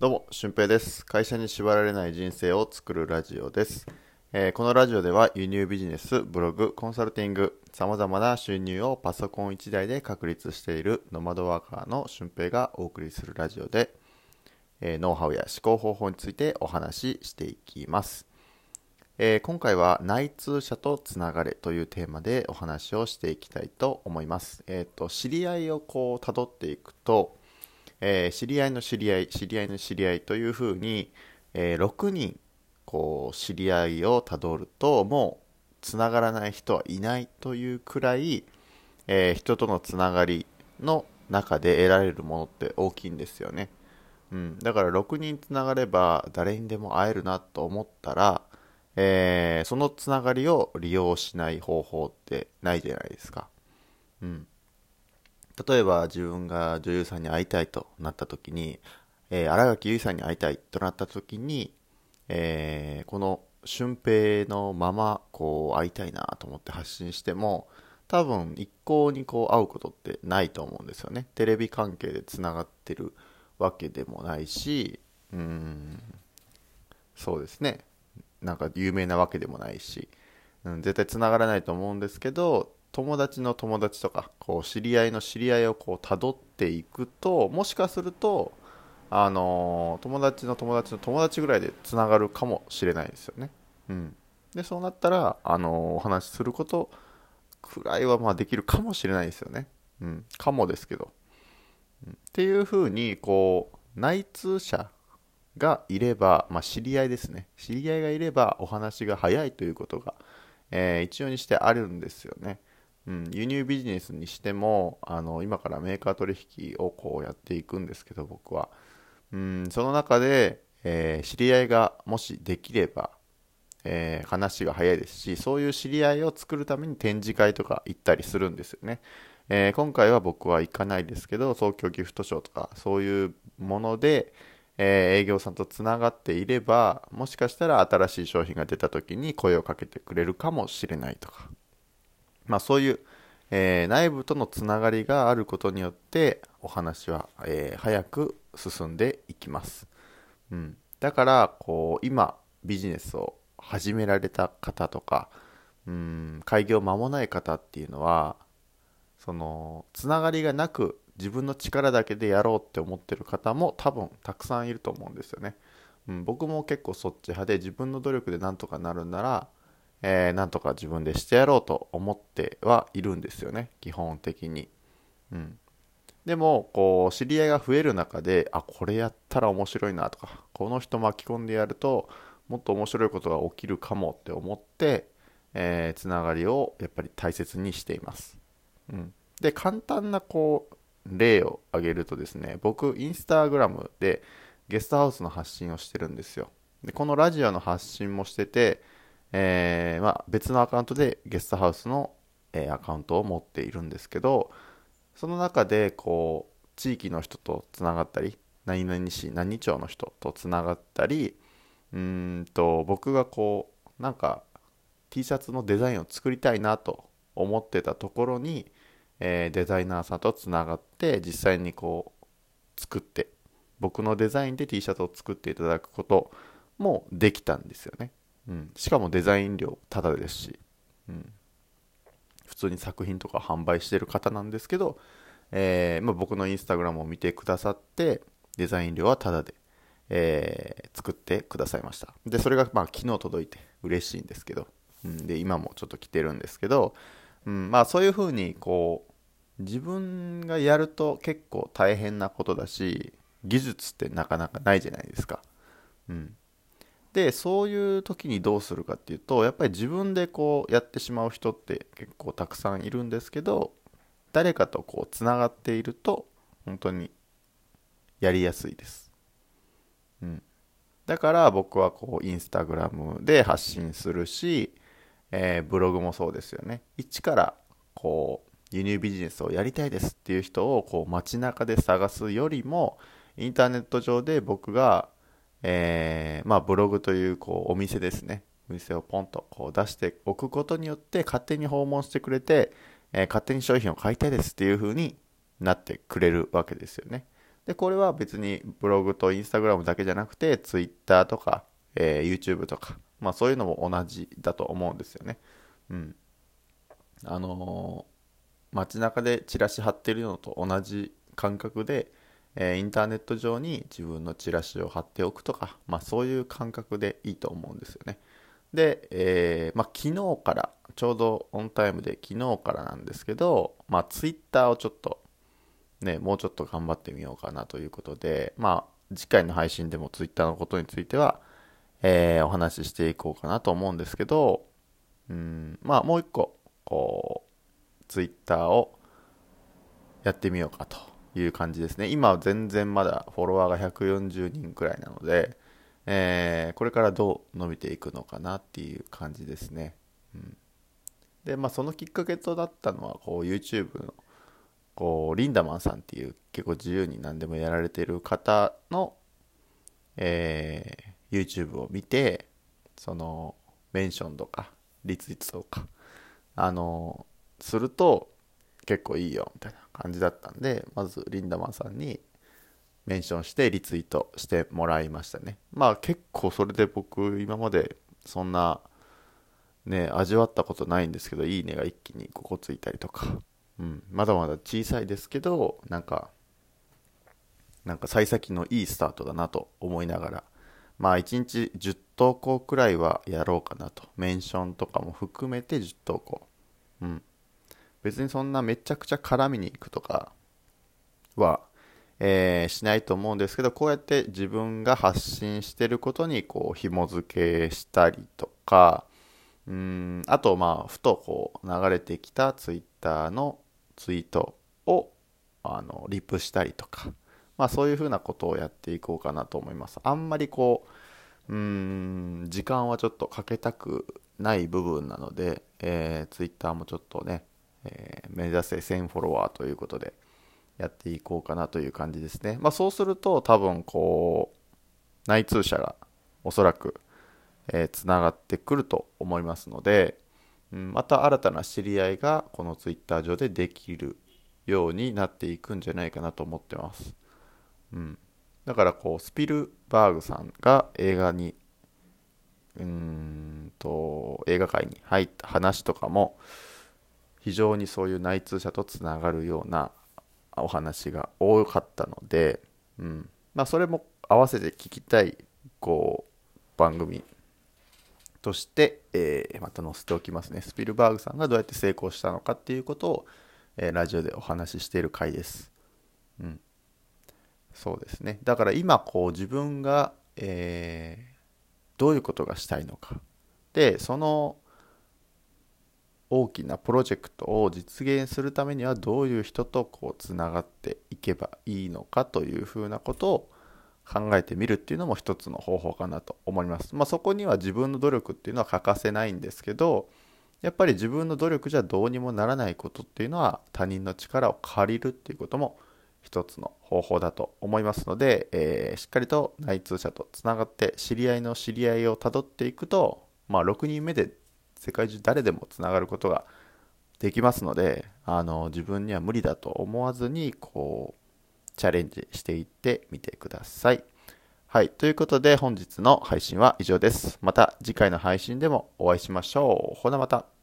どうも、俊平です。会社に縛られない人生を作るラジオです。えーこのラジオでは輸入ビジネス、ブログ、コンサルティング、様々な収入をパソコン1台で確立しているノマドワーカーの俊平がお送りするラジオで、えーノウハウや思考方法についてお話ししていきます。えー今回は内通者とつながれというテーマでお話をしていきたいと思います。えっ、と、知り合いをこう辿っていくと、えー知り合いの知り合い、知り合いの知り合いというふうに、えー6人こう知り合いをたどるともうつながらない人はいないというくらい、えー人とのつながりの中で得られるものって大きいんですよね。うん、だから6人つながれば誰にでも会えるなと思ったら、えーそのつながりを利用しない方法ってないじゃないですか。うん、例えば自分が女優さんに会いたいとなった時に、えー、新垣結衣さんに会いたいとなった時に、えーこの俊平のままこう会いたいなと思って発信しても多分一向にこう会うことってないと思うんですよね。テレビ関係でつながってるわけでもないしうんそうですね。なんか有名なわけでもないし、うん、絶対つながらないと思うんですけど友達の友達とかこう知り合いの知り合いをこう辿っていくともしかするとあの友達の友達の友達ぐらいでつながるかもしれないですよね。うん、でそうなったら、あのお話しすることくらいはまあできるかもしれないですよね。うん、かもですけど。うんっていうふうにこう内通者がいれば、まあ、知り合いですね知り合いがいればお話が早いということが、えー一応にしてあるんですよね。うん、輸入ビジネスにしてもあの今からメーカー取引をこうやっていくんですけど僕は、うん、その中で、えー知り合いがもしできれば、えー話が早いですしそういう知り合いを作るために展示会とか行ったりするんですよね、えー今回は僕は行かないですけど東京ギフトショーとかそういうもので、え営業さんとつながっていればもしかしたら新しい商品が出た時に声をかけてくれるかもしれないとか。まあ、そういう、えー内部とのつながりがあることによってお話は、えー早く進んでいきます、うん、だからこう今ビジネスを始められた方とか、うん、開業間もない方っていうのはそのつながりがなく自分の力だけでやろうって思ってる方も多分たくさんいると思うんですよね、うん、僕も結構そっち派で自分の努力でなんとかなるんならえーなんとか自分でしてやろうと思ってはいるんですよね。基本的に、うん、でもこう知り合いが増える中であこれやったら面白いなとかこの人巻き込んでやるともっと面白いことが起きるかもって思って、えーつながりをやっぱり大切にしています、うん、で簡単なこう例を挙げるとですね僕インスタグラムでゲストハウスの発信をしてるんですよ。でこのラジオの発信もしててえーまあ、別のアカウントでゲストハウスの、えーアカウントを持っているんですけどその中でこう地域の人とつながったり何々市何町の人とつながったりうんと僕がこうなんか T シャツのデザインを作りたいなと思ってたところに、えーデザイナーさんとつながって実際にこう作って僕のデザインで T シャツを作っていただくこともできたんですよね。うん、しかもデザイン料タダですし、うん、普通に作品とか販売してる方なんですけど、えーまあ、僕のインスタグラムを見てくださってデザイン料はタダで、えー作ってくださいました。でそれがまあ昨日届いて嬉しいんですけど、うん、で今もちょっと来てるんですけど、うん、まあそういうふうにこう自分がやると結構大変なことだし技術ってなかなかないじゃないですか、うん、でそういう時にどうするかっていうとやっぱり自分でこうやってしまう人って結構たくさんいるんですけど誰かとこうつながっていると本当にやりやすいです、うん、だから僕はこうインスタグラムで発信するし、えーブログもそうですよね。一からこう輸入ビジネスをやりたいですっていう人をこう街中で探すよりもインターネット上で僕がえーまあ、ブログというこうお店ですねお店をポンとこう出しておくことによって勝手に訪問してくれて、えー勝手に商品を買いたいですっていう風になってくれるわけですよねで、これは別にブログとインスタグラムだけじゃなくて、ツイッターとか、えー、YouTube とか、まあそういうのも同じだと思うんですよね。うん。あのー、街中でチラシ貼ってるのと同じ感覚で、えー、インターネット上に自分のチラシを貼っておくとか、まあそういう感覚でいいと思うんですよね。で、えー、まあ昨日から、ちょうどオンタイムで昨日からなんですけど、まあツイッターをちょっとね、もうちょっと頑張ってみようかなということで、まあ次回の配信でもツイッターのことについては、えー、お話ししていこうかなと思うんですけど、うん、まあもう一個、こう、ツイッターをやってみようかという感じですね。今は全然まだフォロワーが140人くらいなので、えー、これからどう伸びていくのかなっていう感じですね。うん、で、まあそのきっかけとなったのは、こう YouTube の、こう、リンダマンさんっていう結構自由に何でもやられてる方の、えー、YouTube を見て、その、メンションとか、リツイートとか、あの、すると結構いいよ、みたいな感じだったんで、まずリンダマンさんにメンションしてリツイートしてもらいましたね。まあ結構それで僕今までそんなね、味わったことないんですけど、いいねが一気に5個ついたりとか、うん、まだまだ小さいですけど、なんか、なんか幸先のいいスタートだなと思いながら、まあ1日10投稿くらいはやろうかなと。メンションとかも含めて10投稿。うん。別にそんなめちゃくちゃ絡みに行くとかは、えー、しないと思うんですけど、こうやって自分が発信してることにこう紐付けしたりとか、うん、あとまあ、ふとこう流れてきたツイッターのツイートをあのリプしたりとか、まあそういうふうなことをやっていこうかなと思います。あんまりこう、うん、時間はちょっとかけたくない部分なので、えー、Twitter もちょっとね、えー、目指せ1000フォロワーということでやっていこうかなという感じですね。まあそうすると多分こう、内通者がおそらく、え、つながってくると思いますので、うん、また新たな知り合いがこの Twitter 上でできるようになっていくんじゃないかなと思ってます。うん、だからこうスピルバーグさんが映画にうんと映画界に入った話とかも非常にそういう内通者とつながるようなお話が多かったので、うんまあ、それも合わせて聞きたいこう番組として、えー、また載せておきますね。スピルバーグさんがどうやって成功したのかっていうことを、えー、ラジオでお話ししている回です。うん。そうですね。だから今こう自分が、えー、どういうことがしたいのか。で、その大きなプロジェクトを実現するためにはどういう人とこうつながっていけばいいのかというふうなことを考えてみるっていうのも一つの方法かなと思います。まあ、そこには自分の努力っていうのは欠かせないんですけどやっぱり自分の努力じゃどうにもならないことっていうのは他人の力を借りるっていうことも一つの方法だと思いますので、えー、しっかりと内通者とつながって知り合いの知り合いをたどっていくと、まあ、6人目で世界中誰でもつながることができますのであの自分には無理だと思わずにこうチャレンジしていってみてください。はい。ということで本日の配信は以上です。また次回の配信でもお会いしましょう。ほなまた。